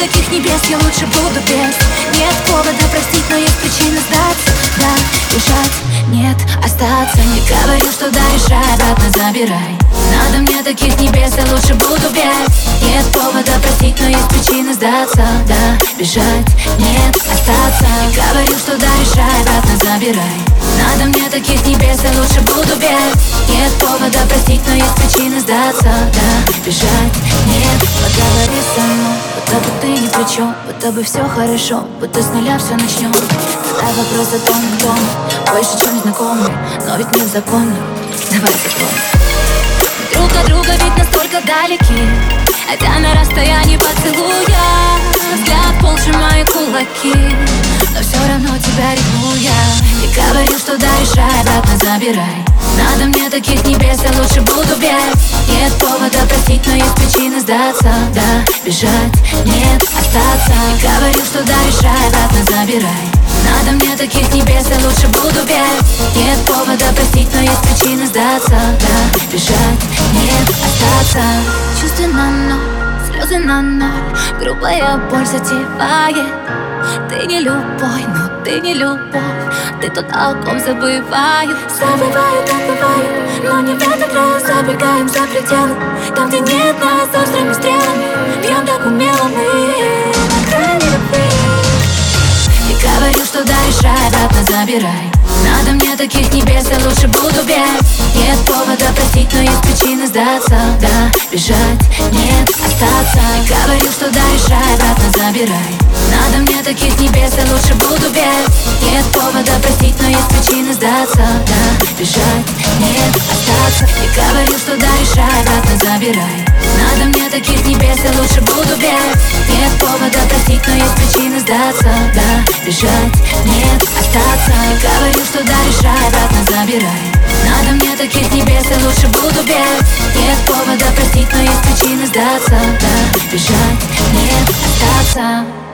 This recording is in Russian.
таких небес, я лучше буду без. Нет повода простить, но есть причина сдаться. Да, бежать, нет, остаться. Не говорю, что даришь рай, обратно забирай. Надо мне таких небес, я лучше буду без. Нет повода простить, но есть причина сдаться. Да, бежать, нет, остаться. Не говорю, что даришь рай, обратно забирай. Надо мне таких небес, я лучше буду без. Нет повода простить, но есть причина сдаться. Да, бежать, нет, поговори чем, будто бы все хорошо Будто с нуля все начнем Задай вопрос о том, кто мы Больше, чем знакомый, но ведь не законно. Давай закроем. Друг от друга ведь настолько далеки Хотя на расстоянии поцелуя. Взгляд пол сжимает кулаки Но все равно тебя ревную я И говорю, что дальше обратно забирай. Надо мне таких небес, я лучше буду без. Нет повода простить, но есть причины сдаться. Да, бежать, нет, остаться. И говорю, что дальше обратно забирай. Надо мне таких небес, я лучше буду без Нет повода простить, но есть причины сдаться. Да, бежать, нет, остаться. На ноль, слезы на ноль. Грубая боль затевает. Ты не любой, но ты не любовь. Ты тот, о ком забываю Забываю, так Но не в этот раз. Забегаем за пределы. Там, где нет нас острыми стрелами. Бьем так умело мы забирай. Надо мне таких небес, я лучше буду без Нет повода простить, но есть причины сдаться. Да, бежать, нет, остаться. Говорю, что дальше обратно забирай. Надо мне таких небес, я лучше буду без Нет повода простить, но есть причины сдаться. Да, бежать, нет, остаться. И говорю, что дальше обратно забирай. Надо мне таких небес, я лучше буду без Нет повода простить, но есть причины сдаться. Да, бежать, нет, остаться. Говорю, что дальше обратно забирай. Надо мне таких небес, я лучше буду без Нет повода простить, но есть причины сдаться. Да, бежать, нет, остаться